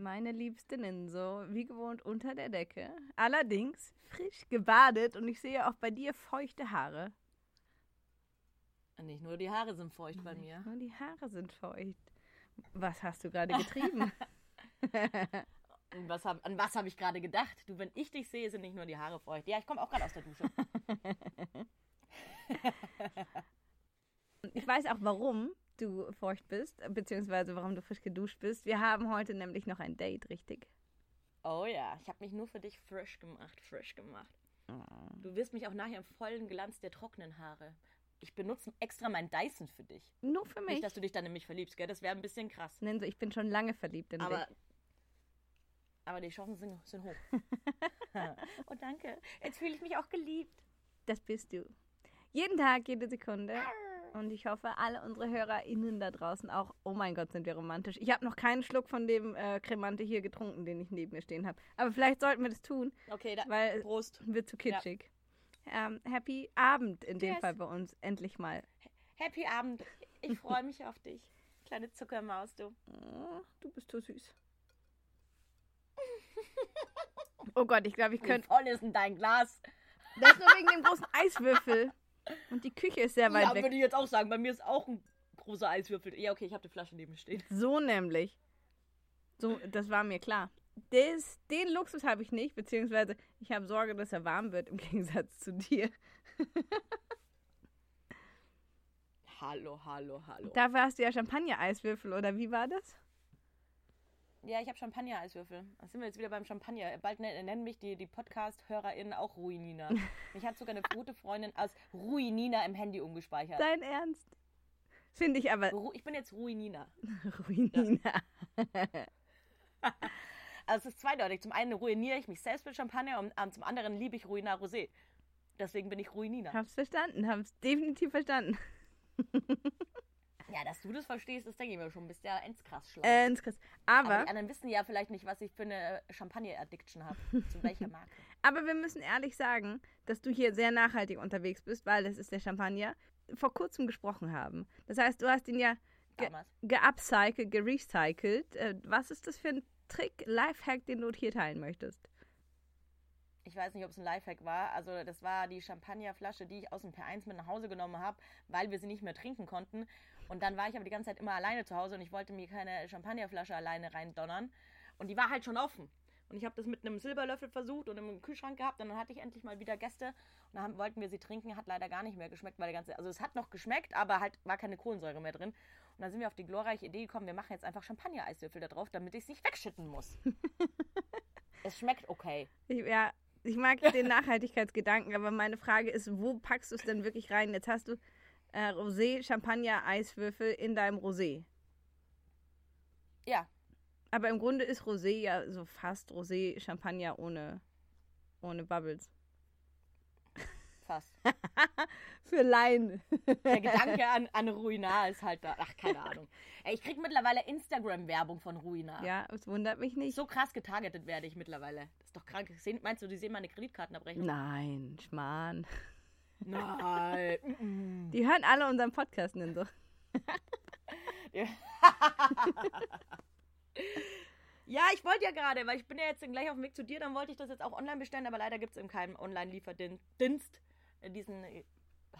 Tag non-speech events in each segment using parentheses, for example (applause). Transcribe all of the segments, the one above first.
Meine liebste Ninso, wie gewohnt unter der Decke. Allerdings frisch gebadet und ich sehe auch bei dir feuchte Haare. Nicht nur die Haare sind feucht bei mir. Nur die Haare sind feucht. Was hast du gerade getrieben? (laughs) (laughs) Was hab, an was habe ich gerade gedacht? Du, wenn ich dich sehe, sind nicht nur die Haare feucht. Ja, ich komme auch gerade aus der Dusche. (laughs) ich weiß auch, warum du feucht bist, beziehungsweise warum du frisch geduscht bist. Wir haben heute nämlich noch ein Date, richtig? Oh ja, ich habe mich nur für dich frisch gemacht, frisch gemacht. Du wirst mich auch nachher im vollen Glanz der trockenen Haare. Ich benutze extra meinen Dyson für dich. Nur für mich. Nicht, dass du dich dann in mich verliebst, gell? Das wäre ein bisschen krass. Ninso, ich bin schon lange verliebt in Aber, dich. aber die Chancen sind, sind hoch. (laughs) (laughs) oh, danke. Jetzt fühle ich mich auch geliebt. Das bist du. Jeden Tag, jede Sekunde. Und ich hoffe, alle unsere HörerInnen da draußen auch. Oh mein Gott, sind wir romantisch. Ich habe noch keinen Schluck von dem äh, Cremante hier getrunken, den ich neben mir stehen habe. Aber vielleicht sollten wir das tun, Okay, da, weil Prost. es wird zu kitschig. Ähm, happy Abend in dem Cheers. Fall bei uns. Endlich mal. Happy Abend. Ich freue mich auf dich. Kleine Zuckermaus, du. Oh, du bist so süß. Oh Gott, ich glaube, ich Wie könnte. voll ist denn dein Glas? Das ist nur wegen dem großen Eiswürfel. Und die Küche ist sehr weit Ja, weg. würde ich jetzt auch sagen. Bei mir ist auch ein großer Eiswürfel. Ja, okay, ich habe die Flasche neben mir stehen. So nämlich. So, das war mir klar. Das, den Luxus habe ich nicht, beziehungsweise ich habe Sorge, dass er warm wird im (laughs) Gegensatz zu dir. Hallo, hallo, hallo. Dafür hast du ja Champagner-Eiswürfel, oder wie war das? Ja, ich habe Champagner-Eiswürfel. Da sind wir jetzt wieder beim Champagner. Bald nen- nennen mich die, die Podcast-HörerInnen auch Ruinina. (laughs) Mich hat sogar eine gute Freundin als Ruinina im Handy umgespeichert. Dein Ernst? Finde ich aber Ru ich bin jetzt Ruinina. (laughs) Ruinina. (laughs) Also es ist zweideutig. Zum einen ruiniere ich mich selbst mit Champagner und ähm, zum anderen liebe ich Ruina Rosé. Deswegen bin ich Ruinina. Hab's verstanden, hab's definitiv verstanden. Ja, dass du das verstehst, das denke ich mir schon. Bist ja ends schlau. Äh, ins Chris. Aber Aber, die anderen wissen ja vielleicht nicht, was ich für eine Champagner-Addiction habe. Zu (laughs) welcher Marke. aber wir müssen ehrlich sagen, dass du hier sehr nachhaltig unterwegs bist, weil das ist der Champagner, vor kurzem gesprochen haben. Das heißt, du hast ihn ja ge geupcycelt, gerecycelt. Äh, was ist das für ein Trick, Lifehack, den du hier teilen möchtest? Ich weiß nicht, ob es ein Lifehack war. Also das war die Champagnerflasche, die ich aus dem P1 mit nach Hause genommen habe, weil wir sie nicht mehr trinken konnten. Und dann war ich aber die ganze Zeit immer alleine zu Hause und ich wollte mir keine Champagnerflasche alleine reindonnern. Und die war halt schon offen. Und ich habe das mit einem Silberlöffel versucht und im Kühlschrank gehabt. Und dann hatte ich endlich mal wieder Gäste. Und dann haben, wollten wir sie trinken. Hat leider gar nicht mehr geschmeckt, weil der ganze. Also es hat noch geschmeckt, aber halt war keine Kohlensäure mehr drin. Und dann sind wir auf die glorreiche Idee gekommen, wir machen jetzt einfach Champagner-Eiswürfel da drauf, damit ich es nicht wegschütten muss. (laughs) es schmeckt okay. Ich, ja, ich mag den (laughs) Nachhaltigkeitsgedanken, aber meine Frage ist, wo packst du es denn wirklich rein? Jetzt hast du äh, Rosé, Champagner, Eiswürfel in deinem Rosé. Ja, Aber im Grunde ist Rosé ja so fast Rosé, Champagner ohne, ohne Bubbles. fast. (laughs) Für Laien. Der Gedanke an, an Ruina ist halt da. Ach, keine Ahnung. Ich krieg mittlerweile Instagram-Werbung von Ruina. ja, es wundert mich nicht. So krass getargetet werde ich mittlerweile. Das ist doch krank. Meinst du, die sehen meine Kreditkartenabrechnung? Nein, Schmarrn. Nein. (laughs) Die hören alle unseren Podcast so. (laughs) Ja, ich wollte ja gerade, weil ich bin ja jetzt gleich auf dem Weg zu dir, dann wollte ich das jetzt auch online bestellen, aber leider gibt es eben keinen Online-Lieferdienst äh, diesen äh,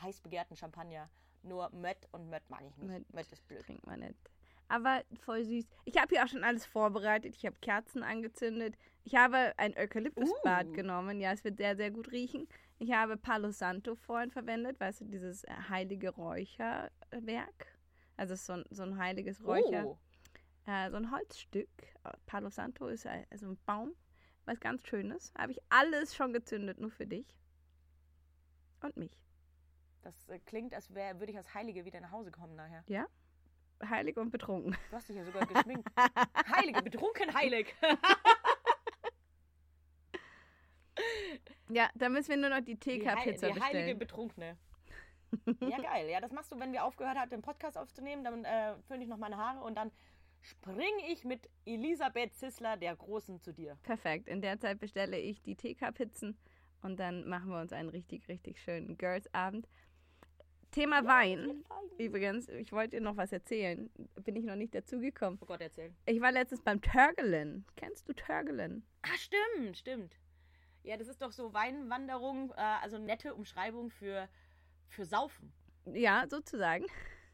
heiß begehrten Champagner. Nur Mött und Mött mag ich nicht. Mött Mött ist blöd. Trinkt man nicht. Aber voll süß. Ich habe hier auch schon alles vorbereitet. Ich habe Kerzen angezündet. Ich habe ein Eukalyptusbad Uh. genommen. Ja, es wird sehr, sehr gut riechen. Ich habe Palo Santo vorhin verwendet. Weißt du, dieses äh, heilige Räucherwerk. Also so ein, so ein heiliges Räucher. Oh, Äh, so ein Holzstück. Äh, Palo Santo ist ein, also ein Baum. Was ganz Schönes. Habe ich alles schon gezündet, nur für dich. Und mich. das äh, klingt, als wär, würde ich als Heilige wieder nach Hause kommen nachher. Ja? Heilig und betrunken. Du hast dich ja sogar geschminkt. (laughs) Heilige, betrunken heilig. (laughs) Ja, da müssen wir nur noch die TK-Pizza die heilige bestellen. Betrunkene. (laughs) Ja, geil. Ja, das machst du, wenn wir aufgehört haben, den Podcast aufzunehmen. Dann äh, föhne ich noch meine Haare und dann springe ich mit Elisabeth Zissler, der Großen, zu dir. Perfekt. In der Zeit bestelle ich die TK-Pizzen und dann machen wir uns einen richtig, richtig schönen Girls-Abend. Thema Wein. Übrigens, ich wollte dir noch was erzählen. Bin ich noch nicht dazugekommen. Oh Gott, erzähl. Ich war letztens beim Törgelen. Kennst du Törgelen? Ah, stimmt, stimmt. Ja, das ist doch so Weinwanderung, äh, also nette Umschreibung für, für Saufen. Ja, sozusagen.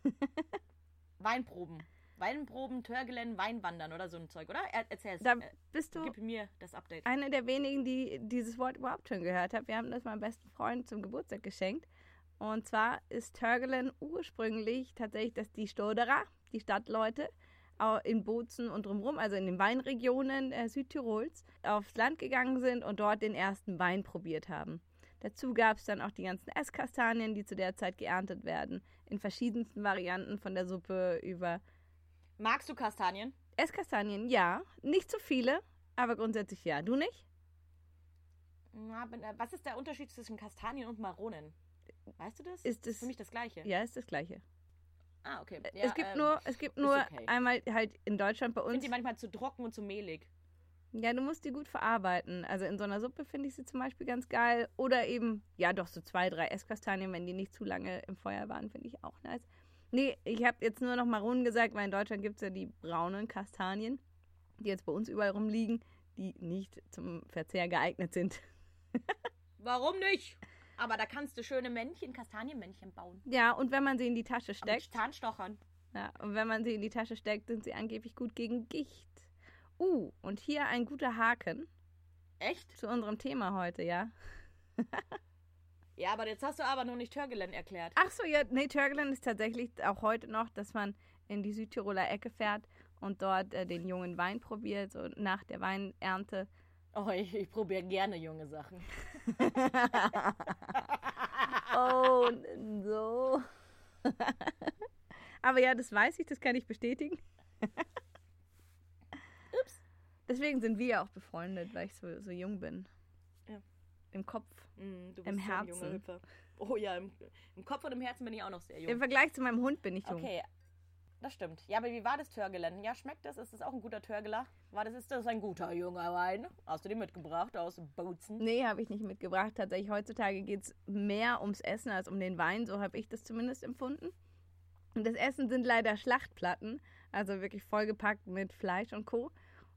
(laughs) Weinproben. Weinproben, Törgelen, Weinwandern oder so ein Zeug, oder? Er, erzähl's. Da äh, bist du gib mir das Update. eine der wenigen, die dieses Wort überhaupt schon gehört hat. Wir haben das meinem besten Freund zum Geburtstag geschenkt. Und zwar ist Törgelen ursprünglich tatsächlich, dass die Stoderer, die Stadtleute, in Bozen und drumherum, also in den Weinregionen äh, Südtirols, aufs Land gegangen sind und dort den ersten Wein probiert haben. Dazu gab es dann auch die ganzen Esskastanien, die zu der Zeit geerntet werden, in verschiedensten Varianten von der Suppe über Magst du Kastanien? Esskastanien, ja, nicht so viele, aber grundsätzlich ja. Du nicht? Na, äh, Was ist der Unterschied zwischen Kastanien und Maronen? Weißt du das? Ist das es- für mich das Gleiche. Ja, ist das Gleiche. Ah, okay. es gibt ähm, nur, es gibt nur okay. einmal halt in Deutschland bei uns. die manchmal zu trocken und zu mehlig. Ja, du musst die gut verarbeiten. Also in so einer Suppe finde ich sie zum Beispiel ganz geil. Oder eben, ja doch, so zwei, drei Esskastanien, wenn die nicht zu lange im Feuer waren, finde ich auch nice. Nee, ich habe jetzt nur noch Maronen gesagt, weil in Deutschland gibt es ja die braunen Kastanien, die jetzt bei uns überall rumliegen, die nicht zum Verzehr geeignet sind. (laughs) Warum nicht? Aber da kannst du schöne Männchen, Kastanienmännchen bauen. Ja, und wenn man sie in die Tasche steckt, Zahnstochern. ja, und wenn man sie in die Tasche steckt, sind sie angeblich gut gegen Gicht. Uh, und hier ein guter Haken Echt? zu unserem Thema heute, ja. Ja, aber jetzt hast du aber noch nicht Törgelen erklärt. Ach so, ja, nee, Törgelen ist tatsächlich auch heute noch, dass man in die Südtiroler Ecke fährt und dort äh, den jungen Wein probiert, so nach der Weinernte. Oh, ich, ich probiere gerne junge Sachen. (laughs) Oh, so. Aber ja, das weiß ich, das kann ich bestätigen. Ups. Deswegen sind wir ja auch befreundet, weil ich so, so jung bin. Ja. Im Kopf. Mm, du Im Herzen. Hüpfer. Oh ja, im, im Kopf und im Herzen bin ich auch noch sehr jung. Im Vergleich zu meinem Hund bin ich jung. Okay, das stimmt. Ja, aber wie war das Törgelen? Ja, schmeckt das? Ist das auch ein guter Törgeler? War das, ist das ein guter junger Wein? Hast du den mitgebracht aus Bozen? Nee, habe ich nicht mitgebracht. Tatsächlich, heutzutage geht es mehr ums Essen als um den Wein. So habe ich das zumindest empfunden. Und das Essen sind leider Schlachtplatten. Also wirklich vollgepackt mit Fleisch und Co.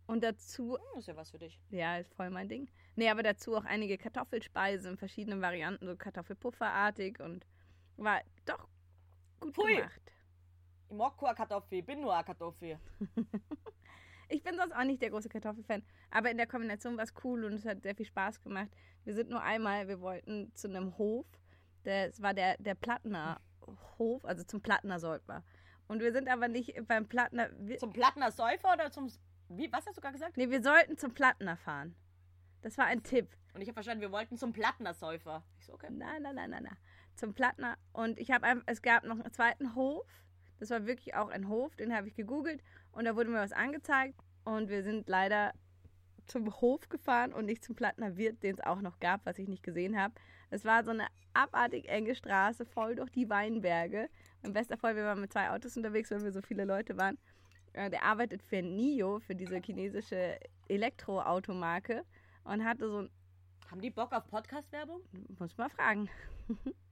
Und dazu, Hm, ist ja was für dich. ja, ist voll mein Ding. Nee, aber dazu auch einige Kartoffelspeisen in verschiedenen Varianten, so Kartoffelpufferartig und war doch gut Pfui. gemacht. Ich mag keine Kartoffel, bin nur eine Kartoffel. (laughs) Ich bin sonst auch nicht der große Kartoffelfan, aber in der Kombination war es cool und es hat sehr viel Spaß gemacht. Wir sind nur einmal, wir wollten zu einem Hof, das war der, der Plattner Hof, also zum Plattner wir. Und wir sind aber nicht beim Plattner, Zum Plattner Säufer oder zum... Wie, was hast du gerade gesagt? nee, wir sollten zum Plattner fahren. Das war ein Tipp. Und ich habe verstanden, wir wollten zum Plattner Säufer. Ich so, okay. Nein, nein, nein, nein, nein. Zum Plattner. Und ich habe einfach, es gab noch einen zweiten Hof. Das war wirklich auch ein Hof, den habe ich gegoogelt und da wurde mir was angezeigt. Und wir sind leider zum Hof gefahren und nicht zum Plattner Wirt, den es auch noch gab, was ich nicht gesehen habe. Es war so eine abartig enge Straße, voll durch die Weinberge. Bester Freund, wir waren mit zwei Autos unterwegs, weil wir so viele Leute waren. Äh, Der arbeitet für NIO, für diese chinesische Elektroautomarke und hatte so ein Haben die Bock auf Podcast-Werbung? muss mal fragen. (laughs)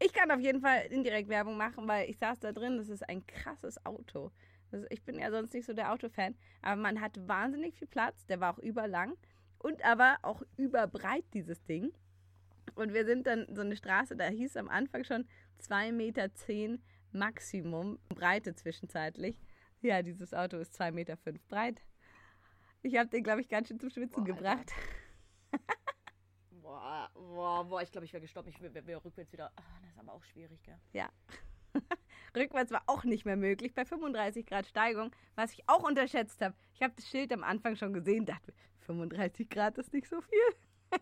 Ich kann auf jeden Fall indirekt Werbung machen, weil ich saß da drin. Das ist ein krasses Auto. Also ich bin ja sonst nicht so der Autofan, aber man hat wahnsinnig viel Platz. Der war auch überlang und aber auch überbreit, dieses Ding. Und wir sind dann so eine Straße, da hieß am Anfang schon 2,10 Meter Maximum Breite zwischenzeitlich. Ja, dieses Auto ist 2,5 Meter breit. Ich habe den, glaube ich, ganz schön zum Schwitzen Boah, gebracht. (laughs) Boah, boah, boah, ich glaube, ich wäre gestorben. Ich wäre wär rückwärts wieder. Ah, das ist aber auch schwierig, gell? Ja. (laughs) Rückwärts war auch nicht mehr möglich bei 35 Grad Steigung, was ich auch unterschätzt habe. Ich habe das Schild am Anfang schon gesehen, dachte, 35 Grad ist nicht so viel. (laughs)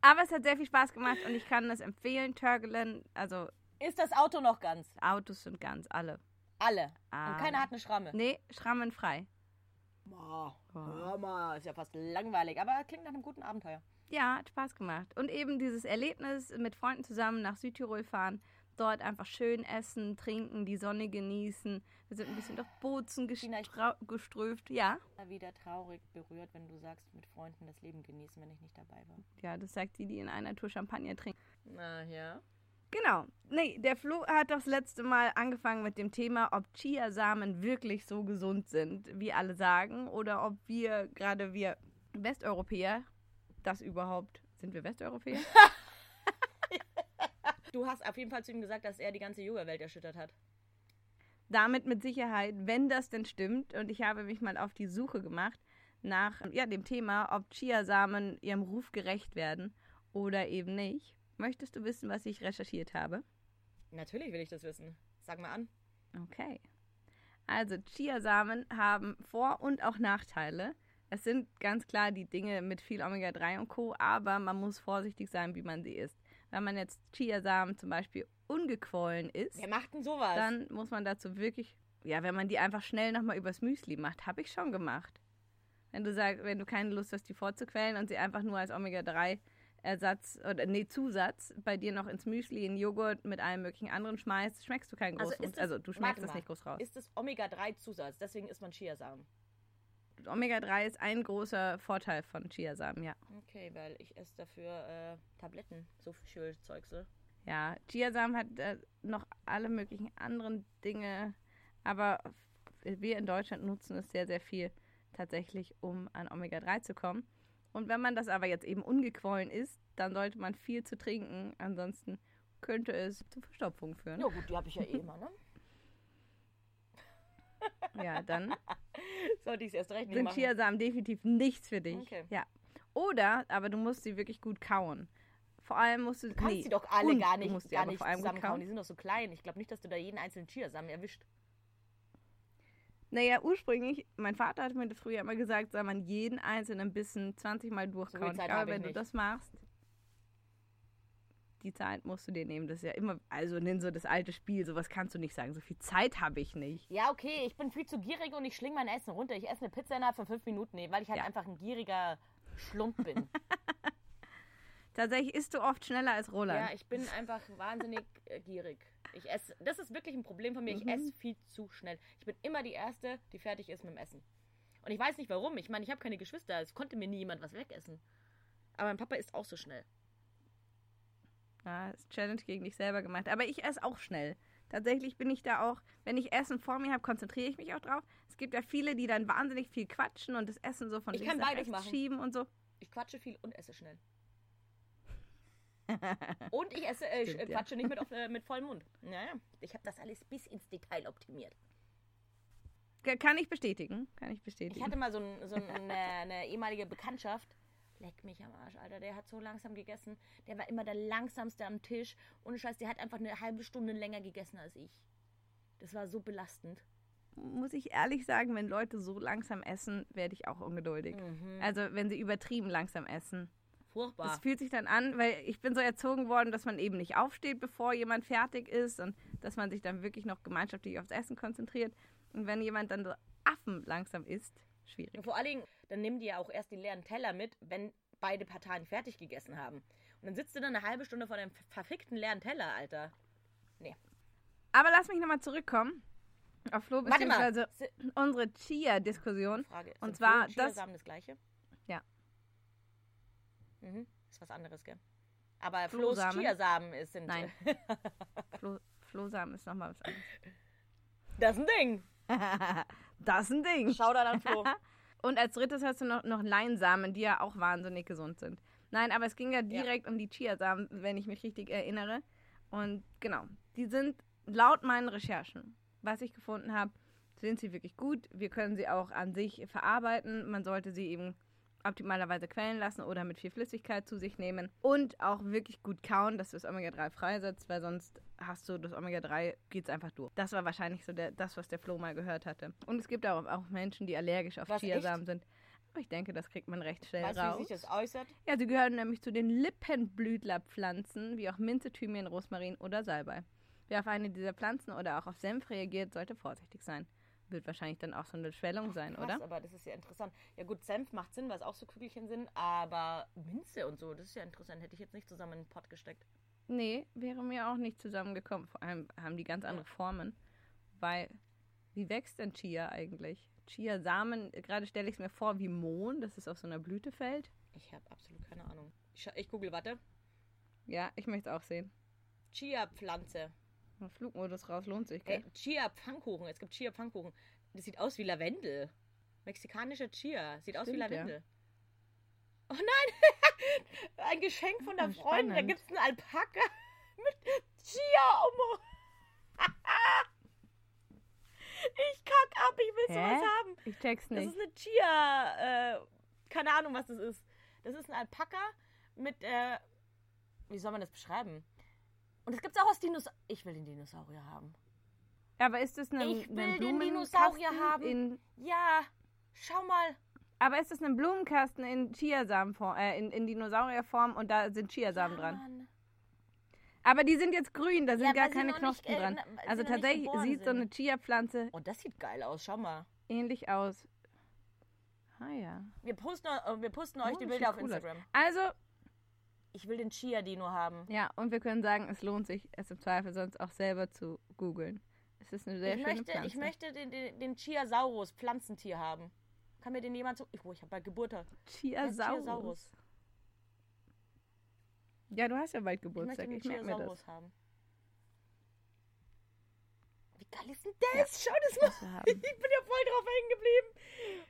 Aber es hat sehr viel Spaß gemacht und ich kann es empfehlen. Turgelen, also Ist das Auto noch ganz? Autos sind ganz alle. Alle. Ah. Und keiner hat eine Schramme. Nee, schrammenfrei. Boah, hör mal, ist ja fast langweilig, aber klingt nach einem guten Abenteuer. Ja, hat Spaß gemacht. Und eben dieses Erlebnis mit Freunden zusammen nach Südtirol fahren, dort einfach schön essen, trinken, die Sonne genießen. Wir sind ein bisschen durch Bozen geströft. Ja, Wieder traurig berührt, wenn du sagst, mit Freunden das Leben genießen, wenn ich nicht dabei war. ja, das sagt die, die in einer Tour Champagner trinkt. Na ja. Genau. Nee, der Flo hat das letzte Mal angefangen mit dem Thema, ob Chiasamen wirklich so gesund sind, wie alle sagen, oder ob wir, gerade wir Westeuropäer, das überhaupt, sind wir Westeuropäer? (laughs) (laughs) Du hast auf jeden Fall zu ihm gesagt, dass er die ganze Yoga-Welt erschüttert hat. Damit mit Sicherheit, wenn das denn stimmt. Und ich habe mich mal auf die Suche gemacht nach ja, dem Thema, ob Chiasamen ihrem Ruf gerecht werden oder eben nicht. Möchtest du wissen, was ich recherchiert habe? Natürlich will ich das wissen. Sag mal an. Okay. Also Chiasamen haben Vor- und auch Nachteile. Es sind ganz klar die Dinge mit viel Omega-3 und Co., aber man muss vorsichtig sein, wie man sie isst. Wenn man jetzt Chiasamen zum Beispiel ungequollen isst, Wer macht denn sowas? dann muss man dazu wirklich, ja, wenn man die einfach schnell nochmal übers Müsli macht, habe ich schon gemacht. Wenn du sagst, wenn du keine Lust hast, die vorzuquellen und sie einfach nur als Omega-3-Ersatz oder nee, Zusatz bei dir noch ins Müsli, in Joghurt mit allem möglichen anderen schmeißt, schmeckst du keinen großen also, ist also, das, du warte schmeckst das mal, nicht groß raus. Ist das Omega-3-Zusatz, deswegen isst man Chiasamen. Omega-3 ist ein großer Vorteil von Chiasamen, ja. Okay, weil ich esse dafür äh, Tabletten, so viel Zeugsel. Ja, Chiasamen hat äh, noch alle möglichen anderen Dinge, aber wir in Deutschland nutzen es sehr, sehr viel tatsächlich, um an Omega-3 zu kommen. Und wenn man das aber jetzt eben ungequollen isst, dann sollte man viel zu trinken, ansonsten könnte es zu Verstopfung führen. Ja gut, die habe ich ja eh immer, ne? (laughs) Ja, dann Sollte ich es erst recht nicht sind machen. Chiasamen definitiv nichts für dich. Okay. Ja. Oder, aber du musst sie wirklich gut kauen. Vor allem musst du. Du kannst nee, sie doch alle gar nicht, gar nicht zusammenkauen. kauen. Die sind doch so klein. Ich glaube nicht, dass du da jeden einzelnen Chiasamen erwischt. Naja, ursprünglich, mein Vater hat mir das früher immer gesagt, soll man jeden einzelnen Bissen 20 Mal durchkauen. Glaube, ich wenn du nicht. das machst, die Zeit musst du dir nehmen. Das ist ja immer, also nimm so das alte Spiel, sowas kannst du nicht sagen. So viel Zeit habe ich nicht. Ja, okay, ich bin viel zu gierig und ich schlinge mein Essen runter. Ich esse eine Pizza innerhalb von fünf Minuten, weil ich halt Ja. einfach ein gieriger Schlump bin. (laughs) Tatsächlich isst du oft schneller als Roland. ja, ich bin einfach wahnsinnig äh, gierig. Ich esse, das ist wirklich ein Problem von mir. Mhm. Ich esse viel zu schnell. Ich bin immer die Erste, die fertig ist mit dem Essen. Und ich weiß nicht warum. Ich meine, ich habe keine Geschwister. Es konnte mir nie jemand was wegessen. Aber mein Papa isst auch so schnell. Ja, ist Challenge gegen dich selber gemacht. Aber ich esse auch schnell. Tatsächlich bin ich da auch, wenn ich Essen vor mir habe, konzentriere ich mich auch drauf. Es gibt ja viele, die dann wahnsinnig viel quatschen und das Essen so von Ich links kann beides machen. schieben und so. Ich quatsche viel und esse schnell. Und ich esse, äh, Stimmt, sch- ja. quatsche nicht mit, auf, äh, mit vollem Mund. Naja, ich habe das alles bis ins Detail optimiert. Ka- Kann ich bestätigen. Kann ich bestätigen. Ich hatte mal so, ein, so ein, (laughs) eine, eine ehemalige Bekanntschaft. Leck mich am Arsch, Alter. Der hat so langsam gegessen. Der war immer der langsamste am Tisch. Ohne Scheiß, der hat einfach eine halbe Stunde länger gegessen als ich. Das war so belastend. muss ich ehrlich sagen, wenn Leute so langsam essen, werde ich auch ungeduldig. Mhm. Also wenn sie übertrieben langsam essen. Furchtbar. Das fühlt sich dann an, weil ich bin so erzogen worden, dass man eben nicht aufsteht, bevor jemand fertig ist und dass man sich dann wirklich noch gemeinschaftlich aufs Essen konzentriert. Und wenn jemand dann so Affen langsam isst, schwierig. Und vor allen Dingen, dann nimm dir ja auch erst die leeren Teller mit, wenn beide Parteien fertig gegessen haben. Und dann sitzt du dann eine halbe Stunde vor dem verfickten leeren Teller, Alter. Aber lass mich nochmal zurückkommen auf Flo, Warte mal. beziehungsweise unsere Chia-Diskussion. Und zwar Flo das- das gleiche? Ja. Mhm. Ist was anderes, gell? Aber Flohsamen? Chiasamen ist, sind. Nein. (laughs) Flo, Flohsamen ist nochmal was anderes. Das ist ein Ding. (laughs) das ist ein Ding. Schau da dann Flo. (laughs) Und als drittes hast du noch, noch Leinsamen, die ja auch wahnsinnig gesund sind. Nein, aber es ging ja direkt um die Chiasamen, wenn ich mich richtig erinnere. Und genau, die sind laut meinen Recherchen, was ich gefunden habe, sind sie wirklich gut. Wir können sie auch an sich verarbeiten. Man sollte sie eben optimalerweise quellen lassen oder mit viel Flüssigkeit zu sich nehmen und auch wirklich gut kauen, dass du das Omega-3 freisetzt, weil sonst hast du das Omega-3, geht es einfach durch. Das war wahrscheinlich so der, das, was der Flo mal gehört hatte. Und es gibt auch, auch Menschen, die allergisch auf Was, Chiasamen sind. Aber ich denke, das kriegt man recht schnell Weißt raus. wie sich das äußert? Ja, sie gehören nämlich zu den Lippenblütlerpflanzen, wie auch Minze, Thymian, Rosmarin oder Salbei. Wer auf eine dieser Pflanzen oder auch auf Senf reagiert, sollte vorsichtig sein. Wird wahrscheinlich dann auch so eine Schwellung sein, Krass, oder? aber das ist ja interessant. Ja gut, Senf macht Sinn, weil es auch so Kügelchen sind, aber Minze und so, das ist ja interessant. Hätte ich jetzt nicht zusammen in den Pott gesteckt. Nee, wäre mir auch nicht zusammengekommen. Vor allem haben die ganz andere Formen. Weil, wie wächst denn Chia eigentlich? Chia-Samen, gerade stelle ich es mir vor wie Mohn, das ist auf so einer Blüte fällt. Ich habe absolut keine Ahnung. Ich, ich google, warte. Ja, ich möchte es auch sehen. Chia-Pflanze. Flugmodus raus lohnt sich, gell? Hey, Chia-Pfannkuchen. Es gibt Chia-Pfannkuchen. Das sieht aus wie Lavendel. Mexikanischer Chia. Sieht aus wie Stimmt, ja. Lavendel. Oh nein! (laughs) Ein Geschenk von der Ah, Freundin. Da gibt es einen Alpaka (laughs) mit Chia. Oh (laughs) ich kack ab. Ich will Hä? sowas haben. Ich check's Das nicht. ist eine Chia. Äh, keine Ahnung, was das ist. Das ist ein Alpaka mit. Äh, wie soll man das beschreiben? Und es gibt es auch aus Dinosaurier. Ich will den Dinosaurier haben. Aber ist das ein, Ich will ein den Blumenkasten Dinosaurier haben. In, Ja, schau mal. aber ist das ein Blumenkasten in Chiasamenform, äh, in, in Dinosaurierform und da sind Chiasamen Ja, dran? Mann. Aber die sind jetzt grün, da sind Ja, gar keine noch nicht, Knospen äh, dran. Also nicht tatsächlich sieht so sind. eine Chia-Pflanze Oh, das sieht geil aus. Schau mal. ähnlich aus. Ah ja. Wir posten, äh, wir posten euch Oh, die das Bilder auf sieht cool. Instagram. Also, Ich will den Chia-Dino haben. ja, und wir können sagen, es lohnt sich, es im Zweifel sonst auch selber zu googeln. Es ist eine sehr ich, schöne möchte, Pflanze. ich möchte den, den, den Chiasaurus, Pflanzentier haben. Kann mir den jemand so. Ich, oh, ich habe bald Geburt. Chiasaurus. Chiasaurus. Ja, du hast ja bald Ich möchte Geburtstag. den Ich, merke mir das. Haben. Wie geil ist denn das? Schau das mal. (laughs) Ich bin ja voll drauf hängen geblieben.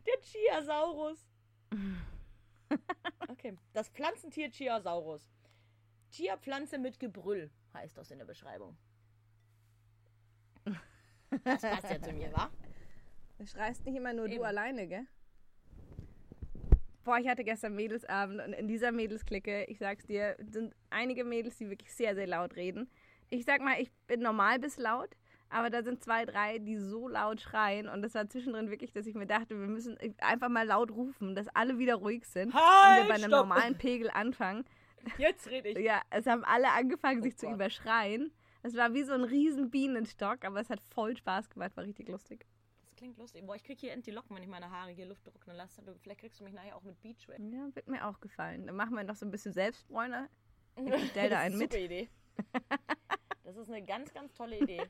Der Chiasaurus. (laughs) Okay, das Pflanzentier Chiasaurus. Chia-Pflanze mit Gebrüll heißt das in der Beschreibung. Das passt ja zu mir, wa? Du schreist nicht immer nur Eben. du alleine, gell? Boah, ich hatte gestern Mädelsabend und in dieser Mädelsklicke, ich sag's dir, sind einige Mädels, die wirklich sehr, sehr laut reden. Ich sag mal, ich bin normal bis laut, aber da sind zwei, drei, die so laut schreien und das war zwischendrin wirklich, dass ich mir dachte, wir müssen einfach mal laut rufen, dass alle wieder ruhig sind Halt, und wir bei einem stopp. normalen Pegel anfangen. Jetzt rede ich. Ja, es haben alle angefangen, Oh sich zu Gott. überschreien. Es war wie so ein riesen Bienenstock, aber es hat voll Spaß gemacht, war richtig lustig. Das klingt lustig. Boah, ich krieg hier endlich Locken, wenn ich meine Haare hier Luft trocknen lasse. Vielleicht kriegst du mich nachher auch mit Beachwear. Ja, wird mir auch gefallen. Dann machen wir noch so ein bisschen Selbstbräuner. Ich stell da Das einen ist mit. Super Idee. (laughs) Das ist eine ganz, ganz tolle Idee.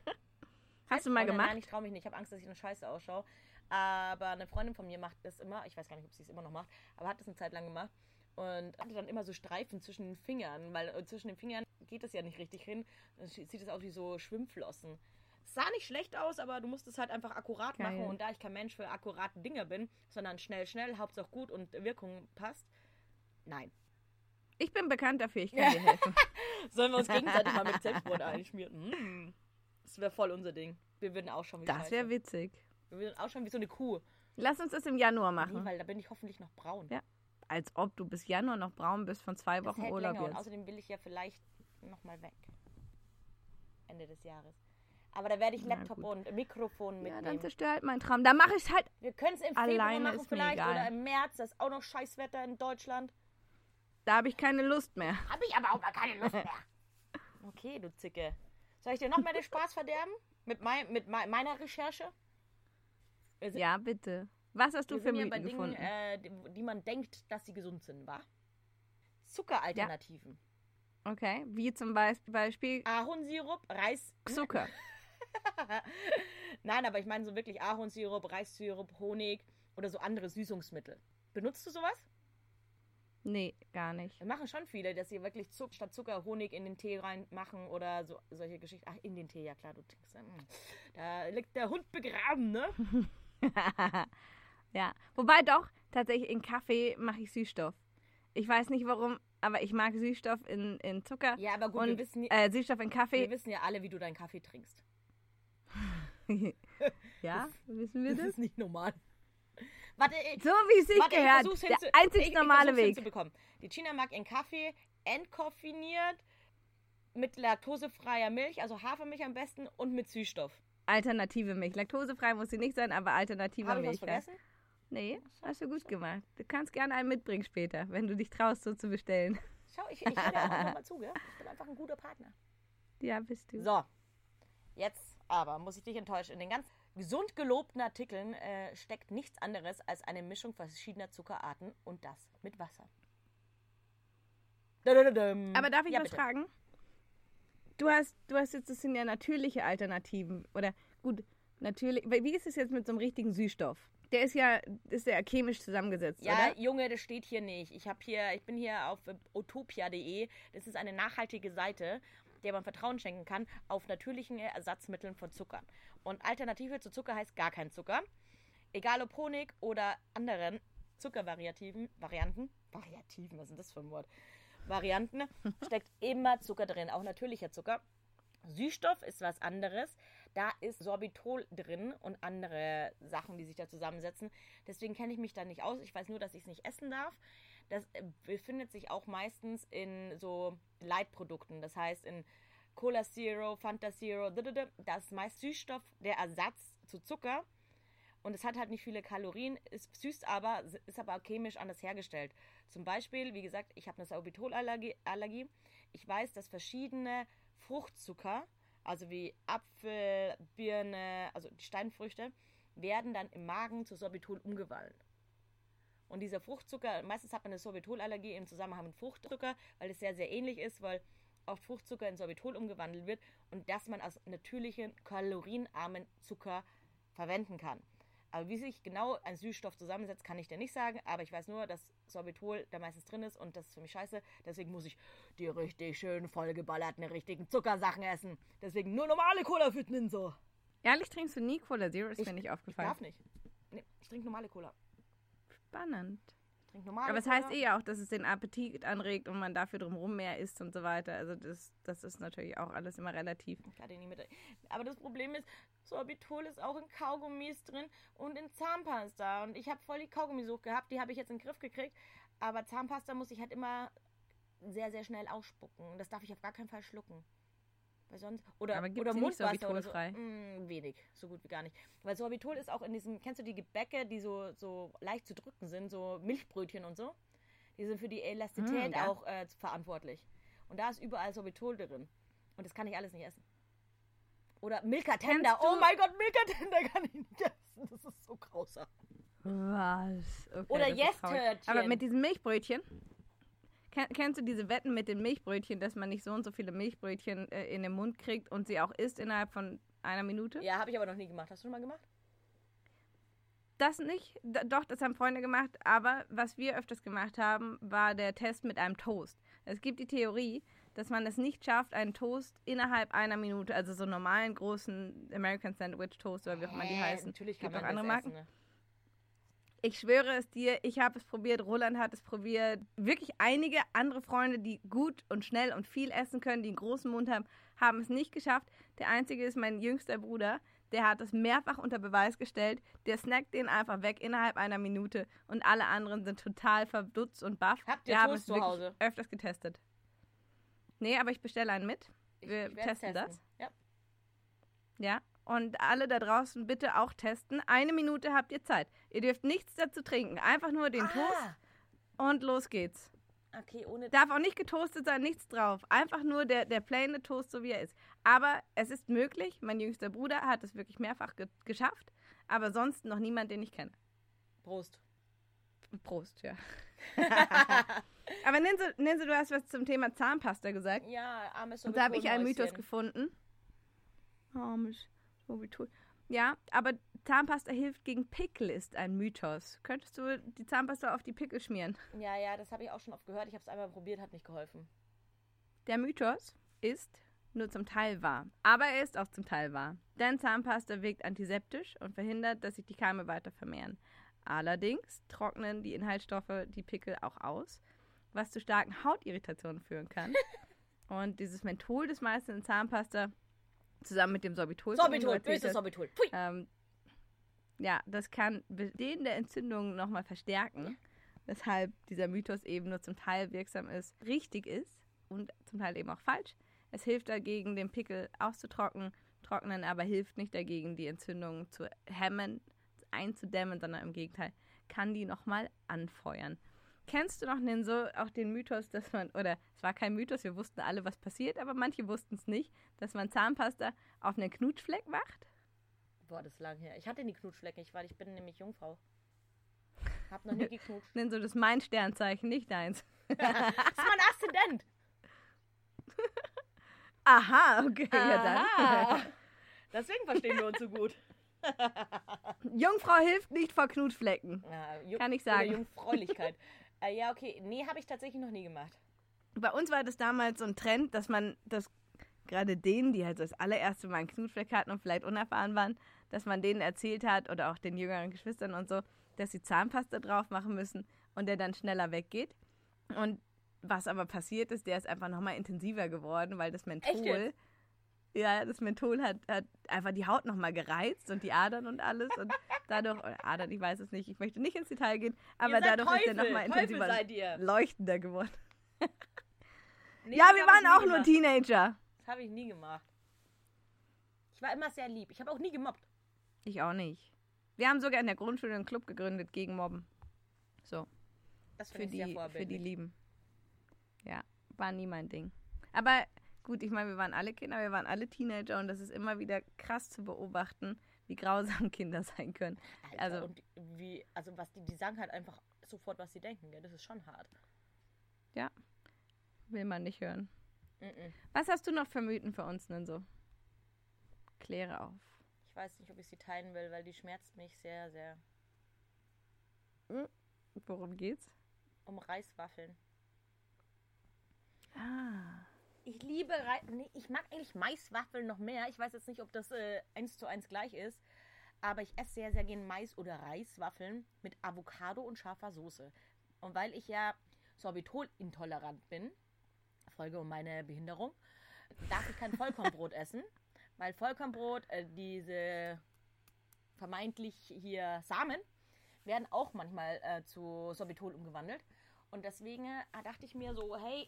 Hast du mal gemacht? Nein, ich traue mich nicht. Ich habe Angst, dass ich eine Scheiße ausschaue. Aber eine Freundin von mir macht das immer. Ich weiß gar nicht, ob sie es immer noch macht, aber hat das eine Zeit lang gemacht. Und hatte dann immer so Streifen zwischen den Fingern, weil äh, zwischen den Fingern geht es ja nicht richtig hin. Dann sieht es aus wie so Schwimmflossen. Sah nicht schlecht aus, aber du musst es halt einfach akkurat Geil. machen. Und da ich kein Mensch für akkurate Dinge bin, sondern schnell, schnell, Hauptsache gut und Wirkung passt, nein. Ich bin bekannt dafür, ich kann dir (laughs) helfen. Sollen wir uns gegenseitig mal mit Selbstbrot einschmieren? Mm. Das wäre voll unser Ding. Wir würden auch schon wie Das wäre witzig. Wir würden auch schon wie so eine Kuh. Lass uns das im Januar Nee, machen. weil da bin ich hoffentlich noch braun. Ja. Als ob du bis Januar noch braun bist von zwei Das Wochen hält Urlaub länger und jetzt. außerdem will ich ja vielleicht nochmal weg. Ende des Jahres. Aber da werde ich Laptop und Mikrofon Ja, dann mitnehmen. zerstör halt meinen Traum. Da mache ich es halt. wir können es im Februar machen vielleicht oder im März. Das ist auch noch Scheißwetter in Deutschland. Da habe ich keine Lust mehr. Habe ich aber auch mal keine Lust mehr. (laughs) Okay, du Zicke. Soll ich dir noch mehr den Spaß verderben? Mit, mein, mit mei- meiner Recherche? Ja, bitte. Was hast du für Mythen bei Dingen, gefunden? äh, die, man denkt, dass sie gesund sind, wa? Zuckeralternativen. Okay, wie zum Beis- Beispiel Ahornsirup, Reis. Zucker. (laughs) Nein, aber ich meine so wirklich Ahornsirup, Reissirup, Honig oder so andere Süßungsmittel. Benutzt du sowas? Nee, gar nicht. Machen schon viele, dass sie wirklich Zuck, statt Zucker Honig in den Tee reinmachen oder so solche Geschichten. Ach, in den Tee, ja klar, du trinkst mm. Da liegt der Hund begraben, ne? (laughs) ja. Wobei doch, tatsächlich in Kaffee mache ich Süßstoff. Ich weiß nicht warum, aber ich mag Süßstoff in, in Zucker. Ja, aber gut, und, wir wissen, äh, Süßstoff in wir Kaffee. wissen ja alle, wie du deinen Kaffee trinkst. (laughs) ja, wissen wir Das das? ist nicht normal. Warte, ich, So wie es sich warte, ich gehört. versuch's Der einzig ich, ich normale versuch's Weg. hinzubekommen. Die China mag ihren Kaffee entkoffiniert mit laktosefreier Milch, also Hafermilch am besten und mit Süßstoff. Alternative Milch. Laktosefrei muss sie nicht sein, aber alternative Habe ich was Milch. ja. vergessen? Nee, hast du gut gemacht. Du kannst gerne einen mitbringen später, wenn du dich traust, so zu bestellen. Schau, ich, ich höre auch einfach mal zu, gell? Ich bin einfach ein guter Partner. Ja, bist du. So, jetzt aber muss ich dich enttäuschen. In den ganz gesund gelobten Artikeln äh, steckt nichts anderes als eine Mischung verschiedener Zuckerarten und das mit Wasser. Aber darf ich ja, was bitte. fragen? Du hast, du hast jetzt, das sind ja natürliche Alternativen. Oder gut, natürlich. Wie ist es jetzt mit so einem richtigen Süßstoff? Der ist ja, ist ja chemisch zusammengesetzt, Ja, oder? Junge, das steht hier nicht. Ich habe hier, ich bin hier auf utopia.de. Das ist eine nachhaltige Seite, der man Vertrauen schenken kann auf natürlichen Ersatzmitteln von Zuckern. Und Alternative zu Zucker heißt gar kein Zucker. Egal ob Honig oder anderen Zuckervariativen, Varianten, (laughs) Variativen, was ist denn das für ein Wort? Varianten, (laughs) steckt immer Zucker drin, auch natürlicher Zucker. Süßstoff ist was anderes. Da ist Sorbitol drin und andere Sachen, die sich da zusammensetzen. Deswegen kenne ich mich da nicht aus. Ich weiß nur, dass ich es nicht essen darf. Das äh, befindet sich auch meistens in so Leitprodukten. Das heißt in Cola Zero, Fanta Zero. ddd. Da ist meist Süßstoff der Ersatz zu Zucker. Und es hat halt nicht viele Kalorien, ist süß aber, ist aber chemisch anders hergestellt. Zum Beispiel, wie gesagt, ich habe eine Sorbitolallergie. Allergie. Ich weiß, dass verschiedene Fruchtzucker, also wie Apfel, Birne, also die Steinfrüchte, werden dann im Magen zu Sorbitol umgewandelt. Und dieser Fruchtzucker, meistens hat man eine Sorbitolallergie im Zusammenhang mit Fruchtzucker, weil es sehr, sehr ähnlich ist, weil oft Fruchtzucker in Sorbitol umgewandelt wird und dass man als natürlichen, kalorienarmen Zucker verwenden kann. Aber wie sich genau ein Süßstoff zusammensetzt, kann ich dir nicht sagen. Aber ich weiß nur, dass Sorbitol da meistens drin ist und das ist für mich scheiße. Deswegen muss ich die richtig schön vollgeballerten, richtigen Zuckersachen essen. Deswegen nur normale Cola für den so. Ehrlich trinkst du nie Cola Zero, ist Ich- mir nicht Ich aufgefallen. darf nicht. Nee, ich trinke normale Cola. Spannend. Ich trinke normale Aber es Cola. heißt eh auch, dass es den Appetit anregt und man dafür drumherum mehr isst und so weiter. Also das, das ist natürlich auch alles immer relativ. Aber das Problem ist, Sorbitol ist auch in Kaugummis drin und in Zahnpasta. Und ich habe voll die Kaugummi-Sucht gehabt, die habe ich jetzt in den Griff gekriegt. Aber Zahnpasta muss ich halt immer sehr, sehr schnell ausspucken. Und das darf ich auf gar keinen Fall schlucken. Weil sonst, oder Aber oder Mundwasser oder so. sorbitolfrei? Mm, wenig, so gut wie gar nicht. Weil Sorbitol ist auch in diesen, kennst du die Gebäcke, die so, so leicht zu drücken sind, so Milchbrötchen und so? Die sind für die Elastizität Mm, ja. auch äh, verantwortlich. Und da ist überall Sorbitol drin. Und das kann ich alles nicht essen. Oder Milka Tender. Oh mein Gott, Milka Tender (laughs) kann ich nicht essen. Das ist so grausam. Was? Okay, Oder Yes. Aber mit diesen Milchbrötchen, kennst du diese Wetten mit den Milchbrötchen, dass man nicht so und so viele Milchbrötchen äh, in den Mund kriegt und sie auch isst innerhalb von einer Minute? Ja, habe ich aber noch nie gemacht. Hast du schon mal gemacht? Das nicht, D doch, das haben Freunde gemacht, aber was wir öfters gemacht haben, war der Test mit einem Toast. Es gibt die Theorie, dass man es nicht schafft, einen Toast innerhalb einer Minute, also so einen normalen großen American Sandwich Toast oder wie auch immer die heißen. Natürlich gibt kann auch man andere das Marken. essen. Ne? Ich schwöre es dir, ich habe es probiert, Roland hat es probiert. Wirklich einige andere Freunde, die gut und schnell und viel essen können, die einen großen Mund haben, haben es nicht geschafft. Der einzige ist mein jüngster Bruder. Der hat es mehrfach unter Beweis gestellt. Der snackt den einfach weg innerhalb einer Minute und alle anderen sind total verdutzt und baff. Habt ihr Wir haben es zu Hause? öfters getestet. Nee, aber ich bestelle einen mit. Ich, Wir ich werd's testen das. Ja. Ja, und alle da draußen bitte auch testen. Eine Minute habt ihr Zeit. Ihr dürft nichts dazu trinken. Einfach nur den Toast Ah, und los geht's. okay, ohne. Darf auch nicht getoastet sein, nichts drauf. Einfach nur der, der plaine Toast, so wie er ist. Aber es ist möglich. Mein jüngster Bruder hat es wirklich mehrfach ge geschafft. Aber sonst noch niemand, den ich kenne. Prost. Prost, ja. (laughs) aber Ninse, Ninse, du hast was zum Thema Zahnpasta gesagt. Ja, armes Und da habe ich einen Mythos gefunden. Armes Sorbitol. Ja, aber Zahnpasta hilft gegen Pickel, ist ein Mythos. Könntest du die Zahnpasta auf die Pickel schmieren? Ja, ja, das habe ich auch schon oft gehört. Ich habe es einmal probiert, hat nicht geholfen. Der Mythos ist nur zum Teil wahr. Aber er ist auch zum Teil wahr. Denn Zahnpasta wirkt antiseptisch und verhindert, dass sich die Keime weiter vermehren. Allerdings trocknen die Inhaltsstoffe die Pickel auch aus, was zu starken Hautirritationen führen kann. (laughs) und dieses Menthol des meisten in Zahnpasta zusammen mit dem Sorbitol. Sorbitol, böses Sorbitol. Pfui. ähm, ja, das kann den der Entzündung nochmal verstärken, weshalb dieser Mythos eben nur zum Teil wirksam ist, richtig ist und zum Teil eben auch falsch. Es hilft dagegen, den Pickel auszutrocknen, trocknen, aber hilft nicht dagegen, die Entzündung zu hemmen, einzudämmen, sondern im Gegenteil, kann die nochmal anfeuern. Kennst du noch den so auch den Mythos, dass man, oder es war kein Mythos, wir wussten alle, was passiert, aber manche wussten es nicht, dass man Zahnpasta auf einen Knutschfleck macht? Boah, das ist lang her. Ich hatte nie Knutschflecken, ich, weil ich bin nämlich Jungfrau. Hab noch nie (laughs) geknutscht. Nenn so das mein Sternzeichen, nicht deins. (laughs) das ist mein Aszendent. (laughs) Aha, okay, ja dann. Aha. Deswegen verstehen wir uns so gut. Jungfrau hilft nicht vor Knutflecken. Ja, Kann ich sagen. Jungfräulichkeit. Äh, ja, okay. Nee, habe ich tatsächlich noch nie gemacht. Bei uns war das damals so ein Trend, dass man das gerade denen, die halt so das allererste Mal einen Knutfleck hatten und vielleicht unerfahren waren, dass man denen erzählt hat oder auch den jüngeren Geschwistern und so, dass sie Zahnpasta drauf machen müssen und der dann schneller weggeht. Und was aber passiert ist, der ist einfach nochmal intensiver geworden, weil das Menthol? Ja, das Menthol hat, hat einfach die Haut nochmal gereizt und die Adern und alles und (laughs) dadurch, oder Adern, ich weiß es nicht, ich möchte nicht ins Detail gehen, aber dadurch ist der Teufel, nochmal Teufel intensiver, leuchtender geworden. (laughs) Nee, ja, wir waren auch nur. Teenager. Das habe ich nie gemacht. Ich war immer sehr lieb. Ich habe auch nie gemobbt. Ich auch nicht. Wir haben sogar in der Grundschule einen Club gegründet gegen Mobben. So, Das für die, für die. Lieben. Ja, war nie mein Ding. Aber gut, ich meine, wir waren alle Kinder, wir waren alle Teenager und das ist immer wieder krass zu beobachten, wie grausam (laughs) Kinder sein können. Alter, also- und wie, also was die, die sagen halt einfach sofort, was sie denken. Gell? Das ist schon hart. Ja, will man nicht hören. Mm-mm. Was hast du noch für Mythen für uns denn so? Kläre auf. Ich weiß nicht, ob ich sie teilen will, weil die schmerzt mich sehr, sehr. Worum geht's? Um Reiswaffeln. Ah. Ich liebe Reis. Nee, ich mag eigentlich Maiswaffeln noch mehr. Ich weiß jetzt nicht, ob das äh, eins zu eins gleich ist. Aber ich esse sehr, sehr gerne Mais- oder Reiswaffeln mit Avocado und scharfer Soße. Und weil ich ja Sorbitol-intolerant bin, Folge um meine Behinderung, darf ich kein Vollkornbrot (laughs) essen. Weil Vollkornbrot, äh, diese vermeintlich hier Samen, werden auch manchmal äh, zu Sorbitol umgewandelt. Und deswegen äh, dachte ich mir so, hey,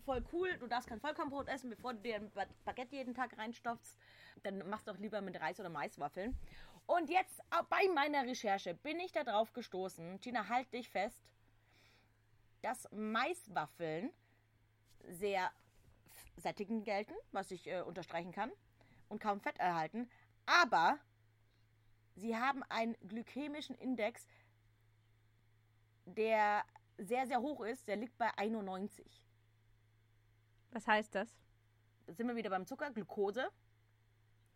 voll cool, du darfst kein Vollkornbrot essen, bevor du dir ein Ba- Baguette jeden Tag reinstopfst. Dann machst doch lieber mit Reis oder Maiswaffeln. Und jetzt bei meiner Recherche bin ich da drauf gestoßen, Gina, halt dich fest, dass Maiswaffeln sehr sättigend gelten, was ich äh, unterstreichen kann, und kaum Fett erhalten, aber sie haben einen glykämischen Index, der sehr, sehr hoch ist, der liegt bei 91. Was heißt das? Da sind wir wieder beim Zucker. Glucose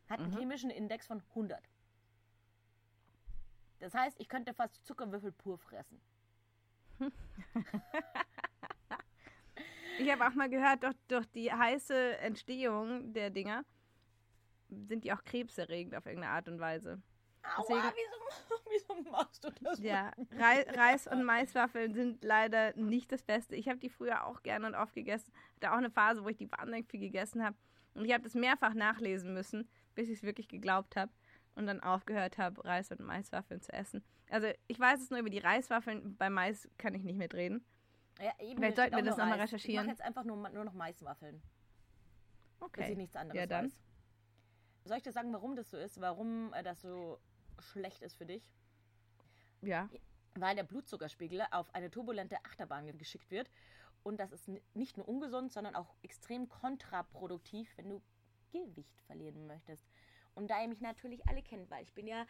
hat einen chemischen Index von 100. Das heißt, ich könnte fast Zuckerwürfel pur fressen. Ich habe auch mal gehört, durch, durch die heiße Entstehung der Dinger sind die auch krebserregend auf irgendeine Art und Weise. Aua, Deswegen- wieso, (laughs) wieso machst du das? Ja, Rei Reis- und Maiswaffeln sind leider nicht das Beste. Ich habe die früher auch gerne und oft gegessen. Hatte auch eine Phase, wo ich die wahnsinnig viel gegessen habe. Und ich habe das mehrfach nachlesen müssen, bis ich es wirklich geglaubt habe und dann aufgehört habe, Reis- und Maiswaffeln zu essen. Also ich weiß es nur über die Reiswaffeln, bei Mais kann ich nicht mitreden. Ja, eben, Vielleicht sollten wir das nur noch mal Reis. recherchieren. Ich mache jetzt einfach nur, nur noch Maiswaffeln, bis Okay. ich nichts anderes Ja, dann. weiß. Soll ich dir sagen, warum das so ist? Warum äh, das so schlecht ist für dich? Ja. weil der Blutzuckerspiegel auf eine turbulente Achterbahn geschickt wird. Und das ist nicht nur ungesund, sondern auch extrem kontraproduktiv, wenn du Gewicht verlieren möchtest. Und da ihr mich natürlich alle kennt, weil ich bin ja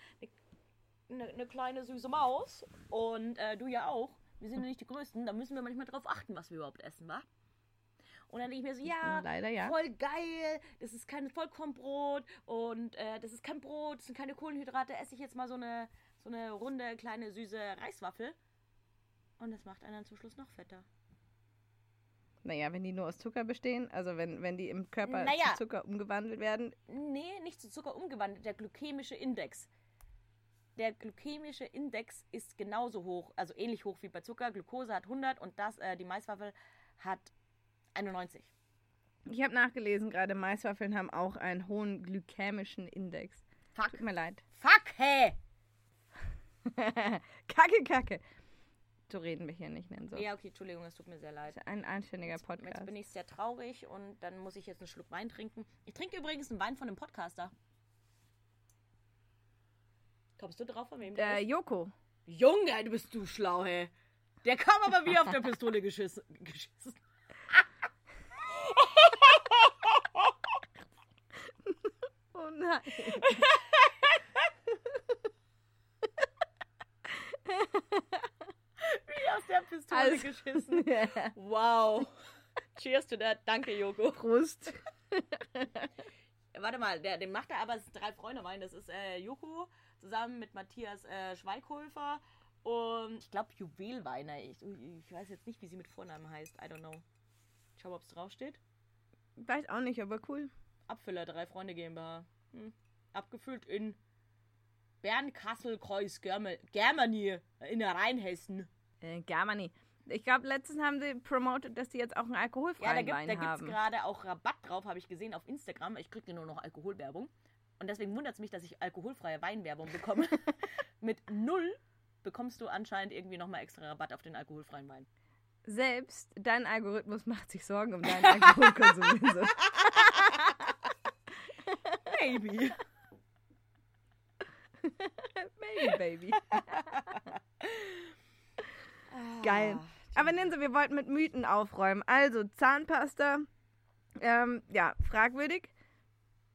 eine ne, ne kleine süße Maus und äh, du ja auch, wir sind ja nicht die Größten, da müssen wir manchmal drauf achten, was wir überhaupt essen, wa? Und dann denke ich mir so, ja, Leider ja. voll geil, das ist kein Vollkornbrot und äh, das ist kein Brot, das sind keine Kohlenhydrate, esse ich jetzt mal so eine, so eine runde, kleine, süße Reiswaffel. Und das macht einen dann zum Schluss noch fetter. Naja, wenn die nur aus Zucker bestehen, also wenn, wenn die im Körper Naja. zu Zucker umgewandelt werden, Nee, nicht zu Zucker umgewandelt, der glykämische Index. Der glykämische Index ist genauso hoch, also ähnlich hoch wie bei Zucker. Glucose hat 100 und das, äh, die Maiswaffel hat 91. ich habe nachgelesen, gerade Maiswaffeln haben auch einen hohen glykämischen Index. Fuck. Tut mir leid. Fuck, hey! (laughs) kacke, kacke. So reden wir hier nicht, nennen so. Ja, okay, Entschuldigung, es tut mir sehr leid. Ein anständiger Jetzt Podcast. bin ich sehr traurig und dann muss ich jetzt einen Schluck Wein trinken. Ich trinke übrigens einen Wein von einem Podcaster. Kommst du drauf, von wem der äh, ist? Joko. Junge, du bist du schlau, hey. Der kam aber wie auf der (laughs) Pistole geschissen. geschissen. Oh nein. (laughs) Wie aus der Pistole Also- geschissen. (laughs) Wow. Cheers to that. Danke, Joko. Prost. (laughs) Warte mal, der, den macht er aber, drei Freunde Wein. Das ist äh, Joko zusammen mit Matthias äh, Schweighöfer und ich glaube Juwelweiner. Ich, ich weiß jetzt nicht, wie sie mit Vornamen heißt. I don't know. Schau, ob es draufsteht. Weiß auch nicht, aber cool. Abfüller, drei Freunde GmbH. Hm. Abgefüllt in Bern, Kreuz, Germe- Germany, in der Rheinhessen. Äh, Germany. Ich glaube, letztens haben sie promotet, dass die jetzt auch einen Ja, da alkoholfreien gibt Wein da gibt's haben. gerade auch Rabatt drauf, habe ich gesehen auf Instagram. Ich kriege nur noch Alkoholwerbung. Und deswegen wundert es mich, dass ich alkoholfreie Weinwerbung bekomme. (laughs) Mit null bekommst du anscheinend irgendwie nochmal extra Rabatt auf den alkoholfreien Wein. Selbst dein Algorithmus macht sich Sorgen um deinen Alkoholkonsum. (laughs) (laughs) Baby. (laughs) Maybe, baby. Geil. Aber Ninse, wir wollten mit Mythen aufräumen. Also, Zahnpasta. Ähm, ja, fragwürdig.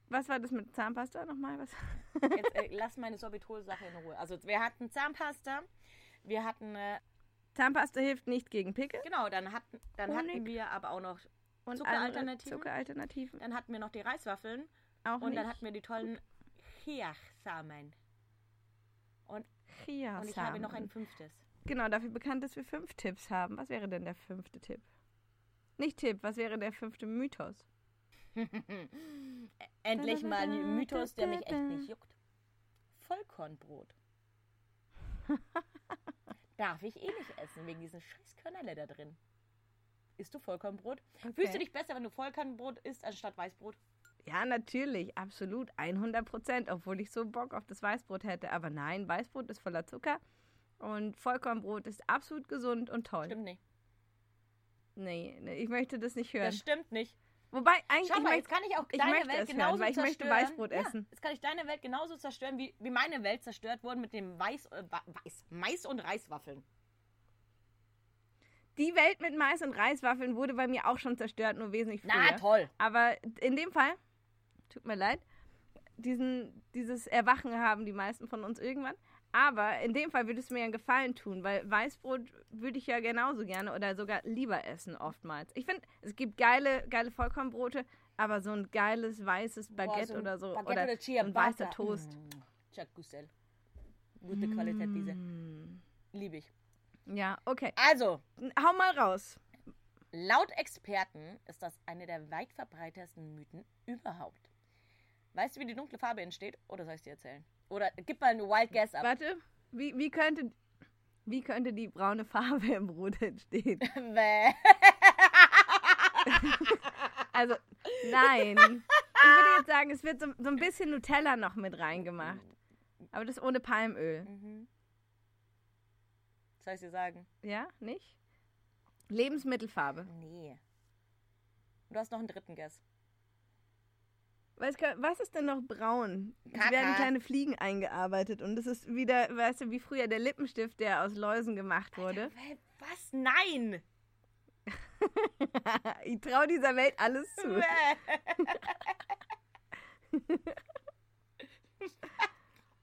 Was war das mit Zahnpasta nochmal? Was? Jetzt äh, (laughs) lass meine Sorbitol-Sache in Ruhe. Also wir hatten Zahnpasta, wir hatten, äh, Zahnpasta hilft nicht gegen Pickel. genau, dann hatten, dann Honig. hatten wir aber auch noch, Zuckeralternativen? Zuckeralternativen. dann hatten wir noch die Reiswaffeln Auch und nicht. dann hatten wir die tollen Chiasamen. Und, und ich habe noch ein fünftes. Genau, dafür bekannt, dass wir fünf Tipps haben. Was wäre denn der fünfte Tipp? Nicht Tipp, was wäre der fünfte Mythos? (laughs) Endlich mal ein Mythos, der mich echt nicht juckt. Vollkornbrot. (laughs) Darf ich eh nicht essen, wegen diesen scheiß Körnerle da drin. Isst du Vollkornbrot? Fühlst du dich besser, wenn du Vollkornbrot isst, anstatt Weißbrot? Ja, natürlich, absolut, 100 Prozent, obwohl ich so Bock auf das Weißbrot hätte. Aber nein, Weißbrot ist voller Zucker und Vollkornbrot ist absolut gesund und toll. Stimmt nicht. Nee, nee, ich möchte das nicht hören. Das stimmt nicht. Wobei, eigentlich, Schau ich mal, möchte, jetzt kann ich auch ich deine möchte Welt es hören, genauso weil ich möchte. Weißbrot ja, essen. Jetzt kann ich deine Welt genauso zerstören, wie, wie meine Welt zerstört wurde mit dem Weiß, äh, Weiß, Mais- und Reiswaffeln. die Welt mit Mais und Reiswaffeln wurde bei mir auch schon zerstört, nur wesentlich früher. Na toll. Aber in dem Fall, tut mir leid, diesen, dieses Erwachen haben die meisten von uns irgendwann. Aber in dem Fall würdest du mir einen Gefallen tun, weil Weißbrot würde ich ja genauso gerne oder sogar lieber essen oftmals. Ich finde, es gibt geile, geile Vollkornbrote, aber so ein geiles weißes Baguette Boah, ein oder so Baguette oder, oder ein Ciabatta. weißer Toast. Mm, Cousteau. Gute Qualität diese. Mm. Liebe ich. Ja, okay. Also, Hau mal raus. laut Experten ist das eine der weit verbreitesten Mythen überhaupt. Weißt du, wie die dunkle Farbe entsteht? Oder soll ich dir erzählen? Oder gib mal eine Wild Guess ab. Warte, wie, wie, könnte, wie könnte die braune Farbe im Brot entstehen? (laughs) Also, nein. Ich würde jetzt sagen, es wird so, so ein bisschen Nutella noch mit reingemacht. Aber das ohne Palmöl. Mhm. Soll ich dir sagen? Ja, nicht? Lebensmittelfarbe. Nee. Du hast noch einen dritten Guess. Was, ist denn noch braun? Es Kaka. werden kleine Fliegen eingearbeitet und das ist wieder, weißt du, wie früher der Lippenstift, der aus Läusen gemacht wurde. Hä, Was? Nein! (laughs) ich traue dieser Welt alles zu. (laughs)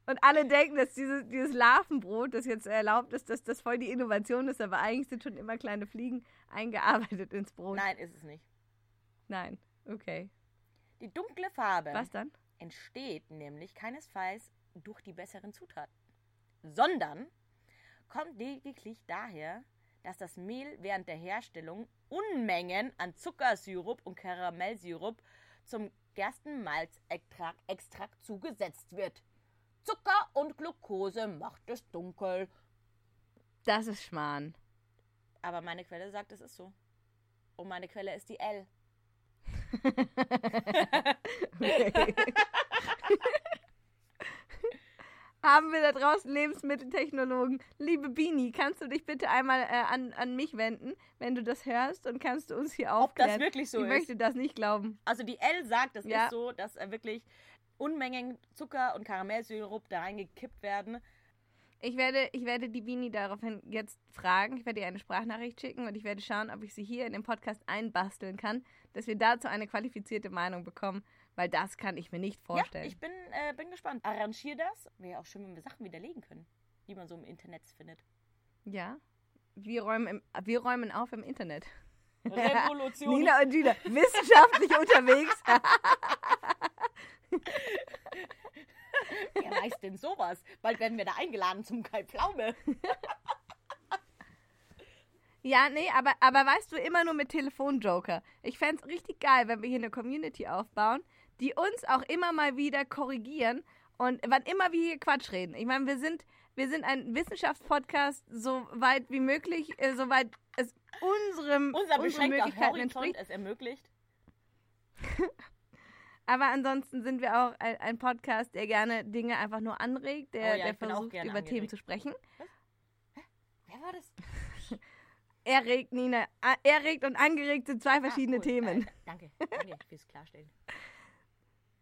Und alle denken, dass dieses, dieses Larvenbrot, das jetzt erlaubt ist, dass das voll die Innovation ist, aber eigentlich sind schon immer kleine Fliegen eingearbeitet ins Brot. Nein, ist es nicht. Nein. Okay. Die dunkle Farbe Was dann? entsteht nämlich keinesfalls durch die besseren Zutaten, sondern kommt lediglich daher, dass das Mehl während der Herstellung Unmengen an Zuckersirup und Karamellsirup zum Gerstenmalzextrakt Extrakt zugesetzt wird. Zucker und Glucose macht es dunkel. Das ist Schmarrn. Aber meine Quelle sagt, es ist so. Und meine Quelle ist die L. Haben wir da draußen Lebensmitteltechnologen? Liebe Bini, kannst du dich bitte einmal äh, an, an mich wenden, wenn du das hörst und kannst du uns hier Ob das aufklären? wirklich so ich ist? möchte das nicht glauben. Also die L sagt, es Ja. ist so, dass äh, wirklich Unmengen Zucker und Karamellsirup da reingekippt werden. Ich werde, ich werde die Bini daraufhin jetzt fragen. Ich werde ihr eine Sprachnachricht schicken und ich werde schauen, ob ich sie hier in den Podcast einbasteln kann, dass wir dazu eine qualifizierte Meinung bekommen, weil das kann ich mir nicht vorstellen. Ja, ich bin, äh, bin gespannt. Arrangier das. Wäre auch schön, wenn wir Sachen widerlegen können, die man so im Internet findet. ja. Wir räumen, im, wir räumen auf im Internet. Revolution. (laughs) Nina und Gina, wissenschaftlich (laughs) unterwegs. Wer weiß denn sowas? Bald werden wir da eingeladen zum Kai Pflaume. (laughs) Ja, nee, aber, aber weißt du, immer nur mit Telefonjoker. Ich fände es richtig geil, wenn wir hier eine Community aufbauen, die uns auch immer mal wieder korrigieren und wann immer wir hier Quatsch reden. Ich meine, wir sind, wir sind ein Wissenschaftspodcast, so weit wie möglich, äh, soweit es unserem Unser unseren Möglichkeiten entspricht. es ermöglicht. (laughs) Aber ansonsten sind wir auch ein, ein Podcast, der gerne Dinge einfach nur anregt, der, Oh ja, der versucht, über Themen angeregt. zu sprechen. Wer war das? Er regt, Nina, a- er regt und angeregt sind zwei verschiedene Ah, cool. Themen. Äh, danke, danke fürs Klarstellen. (laughs)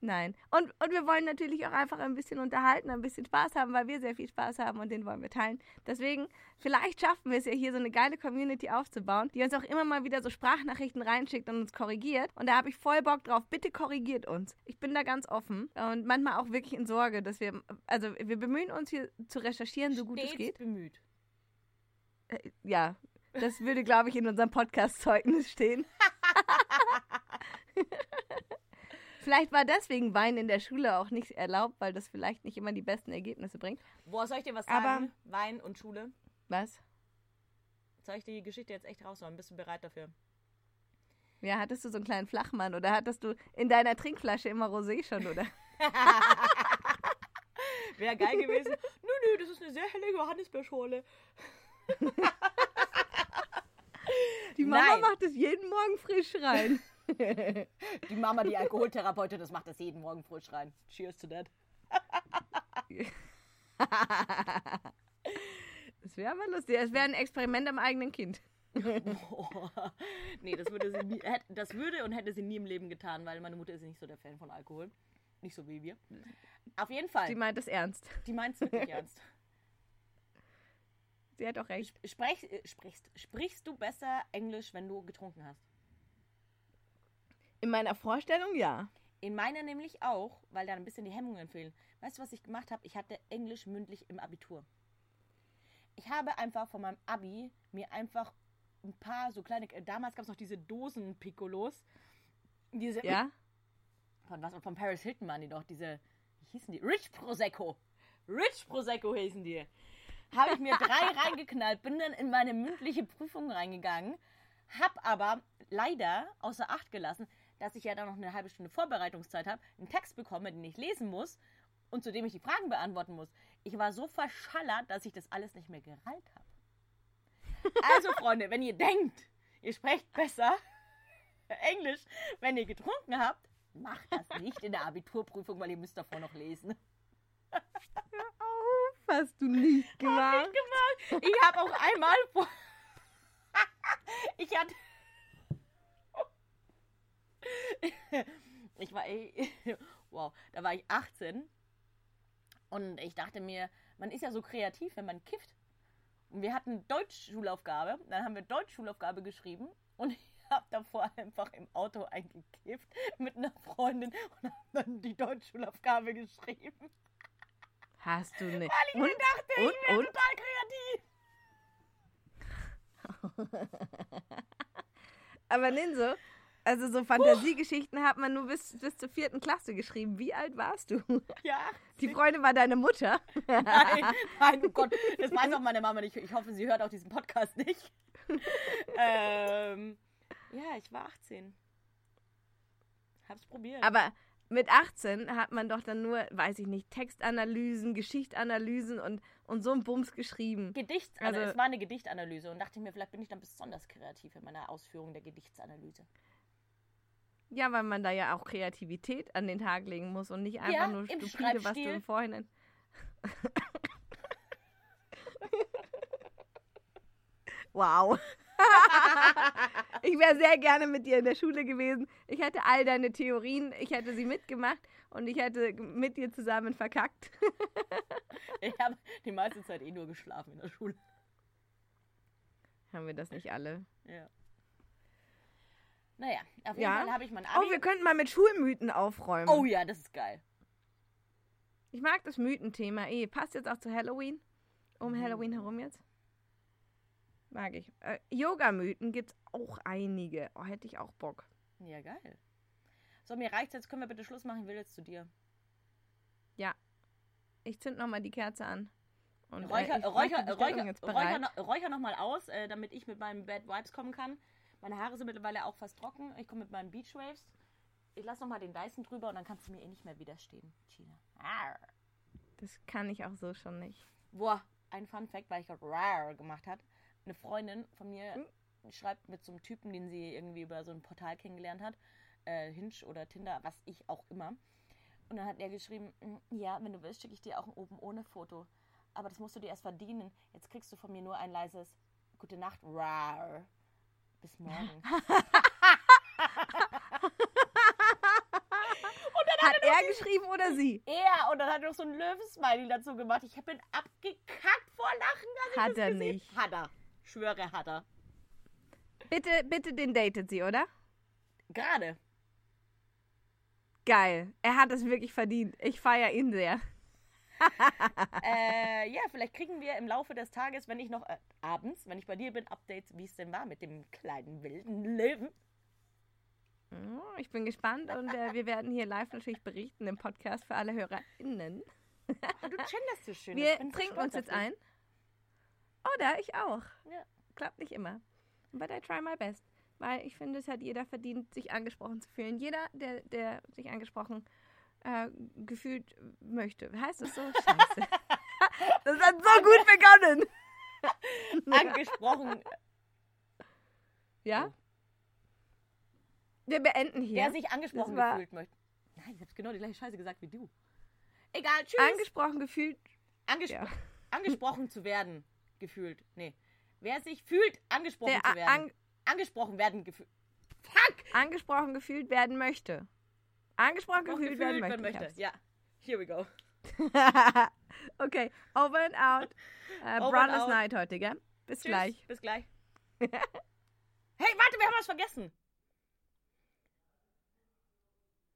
Nein. Und, und wir wollen natürlich auch einfach ein bisschen unterhalten, ein bisschen Spaß haben, weil wir sehr viel Spaß haben und den wollen wir teilen. Deswegen, vielleicht schaffen wir es ja hier so eine geile Community aufzubauen, die uns auch immer mal wieder so Sprachnachrichten reinschickt und uns korrigiert. Und da habe ich voll Bock drauf. Bitte korrigiert uns. Ich bin da ganz offen und manchmal auch wirklich in Sorge, dass wir, also wir bemühen uns hier zu recherchieren, so gut es Stets geht. bemüht. Äh, ja, das würde, glaube ich, in unserem Podcast-Zeugnis stehen. (laughs) Vielleicht war deswegen Wein in der Schule auch nicht erlaubt, weil das vielleicht nicht immer die besten Ergebnisse bringt. Boah, soll ich dir was Aber- sagen? Wein und Schule. Was? Soll ich die Geschichte jetzt echt raushauen? Bist du bereit dafür? Ja, hattest du so einen kleinen Flachmann oder hattest du in deiner Trinkflasche immer Rosé schon, oder? (laughs) Wäre geil gewesen. nö, nö, das ist eine sehr helle Johannisbeerschorle. (laughs) Die Mama Nein. macht es jeden Morgen frisch rein. (laughs) (laughs) Die Mama, die Alkoholtherapeutin, das macht das jeden Morgen frisch rein. Cheers to that. (laughs) Das wäre aber lustig. Es wäre ein Experiment am eigenen Kind. Boah. Nee, das würde, sie nie, das würde und hätte sie nie im Leben getan, weil meine Mutter ist nicht so der Fan von Alkohol. Nicht so wie wir. Auf jeden Fall. Sie meint es ernst. Die meint es wirklich ernst. Sie hat auch recht. Sprech, äh, sprichst, sprichst du besser Englisch, wenn du getrunken hast? In meiner Vorstellung ja. In meiner nämlich auch, weil da ein bisschen die Hemmungen fehlen. Weißt du, was ich gemacht habe? Ich hatte Englisch mündlich im Abitur. Ich habe einfach von meinem Abi mir einfach ein paar so kleine. äh, Damals gab es noch diese Dosen-Piccolos. Diese. Ja? Von was? Von Paris Hilton waren die doch. Diese. Wie hießen die? Rich Prosecco. Rich Prosecco hießen die. Habe ich mir drei reingeknallt, bin dann in meine mündliche Prüfung reingegangen, hab aber leider außer Acht gelassen, dass ich ja dann noch eine halbe Stunde Vorbereitungszeit habe, einen Text bekomme, den ich lesen muss und zu dem ich die Fragen beantworten muss. Ich war so verschallert, dass ich das alles nicht mehr gerallt habe. Also, Freunde, wenn ihr denkt, ihr sprecht besser (laughs) Englisch, wenn ihr getrunken habt, macht das nicht in der Abiturprüfung, weil ihr müsst davor noch lesen. Hast du nicht gemacht. gemacht. Ich habe auch einmal vor. (laughs) ich hatte. Ich war. Wow, da war ich 18. Und ich dachte mir, man ist ja so kreativ, wenn man kifft. Und wir hatten Deutschschulaufgabe. Dann haben wir Deutschschulaufgabe geschrieben. Und ich habe davor einfach im Auto eingekifft mit einer Freundin und habe dann die Deutschschulaufgabe geschrieben. Hast du nicht. Weil ich mir Und? dachte, Und? ich wäre Und? total kreativ. (laughs) Aber Ninso, Also so Fantasiegeschichten hat man nur bis, bis zur vierten Klasse geschrieben. Wie alt warst du? (laughs) Ja. Die Freundin war deine Mutter. Nein, nein, oh Gott, das weiß auch meine Mama nicht. Ich hoffe, sie hört auch diesen Podcast nicht. (laughs) ähm, ja, ich war 18. Hab's probiert. Aber mit 18 hat man doch dann nur, weiß ich nicht, Textanalysen, Geschichtanalysen und, und so ein Bums geschrieben. Gedichts also, also- es war eine Gedichtanalyse und dachte ich mir, vielleicht bin ich dann besonders kreativ in meiner Ausführung der Gedichtsanalyse. Ja, weil man da ja auch Kreativität an den Tag legen muss und nicht einfach Ja, nur stupide, was du im Vorhinein. (laughs) wow. Ich wäre sehr gerne mit dir in der Schule gewesen. Ich hätte all deine Theorien, ich hätte sie mitgemacht und ich hätte mit dir zusammen verkackt. (laughs) Ich habe die meiste Zeit eh nur geschlafen in der Schule. Haben wir das nicht alle? Ja. Naja, auf jeden Ja. Fall habe ich mein Abi. Oh, wir könnten mal mit Schulmythen aufräumen. oh ja, das ist geil. Ich mag das Mythenthema eh. Passt jetzt auch zu Halloween. Um Halloween herum jetzt. Mag ich. Äh, Yoga-Mythen gibt's auch einige. Oh, hätte ich auch Bock. Ja, geil. So, mir reicht's jetzt. Können wir bitte Schluss machen? Ich will jetzt zu dir. Ja. Ich zünd noch mal die Kerze an. Und, Räucher, äh, Räucher, Räucher, Räucher, noch- Räucher noch mal aus, äh, damit ich mit meinen Bad Vibes kommen kann. Meine Haare sind mittlerweile auch fast trocken. Ich komme mit meinen Beach Waves. Ich lasse noch mal den Dyson drüber und dann kannst du mir eh nicht mehr widerstehen, Gina. Arr. Das kann ich auch so schon nicht. Boah, ein Fun Fact, weil ich gerade rar gemacht hat. Eine Freundin von mir Hm? Schreibt mit so einem Typen, den sie irgendwie über so ein Portal kennengelernt hat, äh, Hinge oder Tinder, was ich auch immer. Und dann hat er geschrieben, "Mm, ja, wenn du willst, schicke ich dir auch ein oben ohne Foto. Aber das musst du dir erst verdienen. Jetzt kriegst du von mir nur ein leises Gute Nacht, rar. Bis morgen. (laughs) Hat er geschrieben oder sie? er, und dann hat er noch so ein Löwensmiley dazu gemacht. Ich bin abgekackt vor Lachen. Hat er gesehen- nicht. Hat er. Schwöre, hat er. Bitte, bitte den datet sie, oder? Gerade. Geil. Er hat es wirklich verdient. Ich feiere ihn sehr. (laughs) äh, ja, vielleicht kriegen wir im Laufe des Tages, wenn ich noch äh, abends, wenn ich bei dir bin, Updates, wie es denn war mit dem kleinen wilden Löwen. Oh, Ich bin gespannt und äh, wir werden hier live natürlich berichten im Podcast für alle HörerInnen. Oh, du genderst so schön. Wir trinken uns jetzt ein. Oder ich auch. Ja. Klappt nicht immer. But I try my best. Weil ich finde, es hat jeder verdient, sich angesprochen zu fühlen. Jeder, der, der sich angesprochen äh, gefühlt möchte. Heißt das so? (laughs) Scheiße. (laughs) das hat so gut begonnen. (laughs) Angesprochen. Ja? Wir beenden hier. Wer sich angesprochen gefühlt möchte. Nein, ich habe genau die gleiche Scheiße gesagt wie du. Egal, tschüss. angesprochen gefühlt. Angespro Ja. Angesprochen zu werden, gefühlt. Nee. Wer sich fühlt, angesprochen Der zu werden. an, angesprochen werden, gefühlt. Fuck! angesprochen gefühlt werden möchte. Angesprochen Noch gefühlt, werden möchte. werden möchte. Ja. Here we go. (laughs) Okay, over and out. Äh, and Brothers. Night heute, gell? Bis Tschüss. gleich. Bis gleich. (laughs) hey, warte, wir haben was vergessen.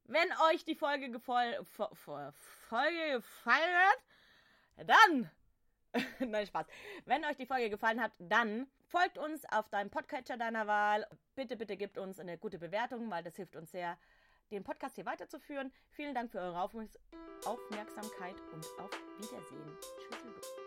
Wenn euch die Folge gefol fo- fo- Folge gefallen hat, dann. (laughs) Nein, Spaß. Wenn euch die Folge gefallen hat, dann folgt uns auf deinem Podcatcher deiner Wahl. Bitte, bitte gebt uns eine gute Bewertung, weil das hilft uns sehr, den Podcast hier weiterzuführen. Vielen Dank für eure Aufmerks- Aufmerksamkeit und auf Wiedersehen. Tschüss.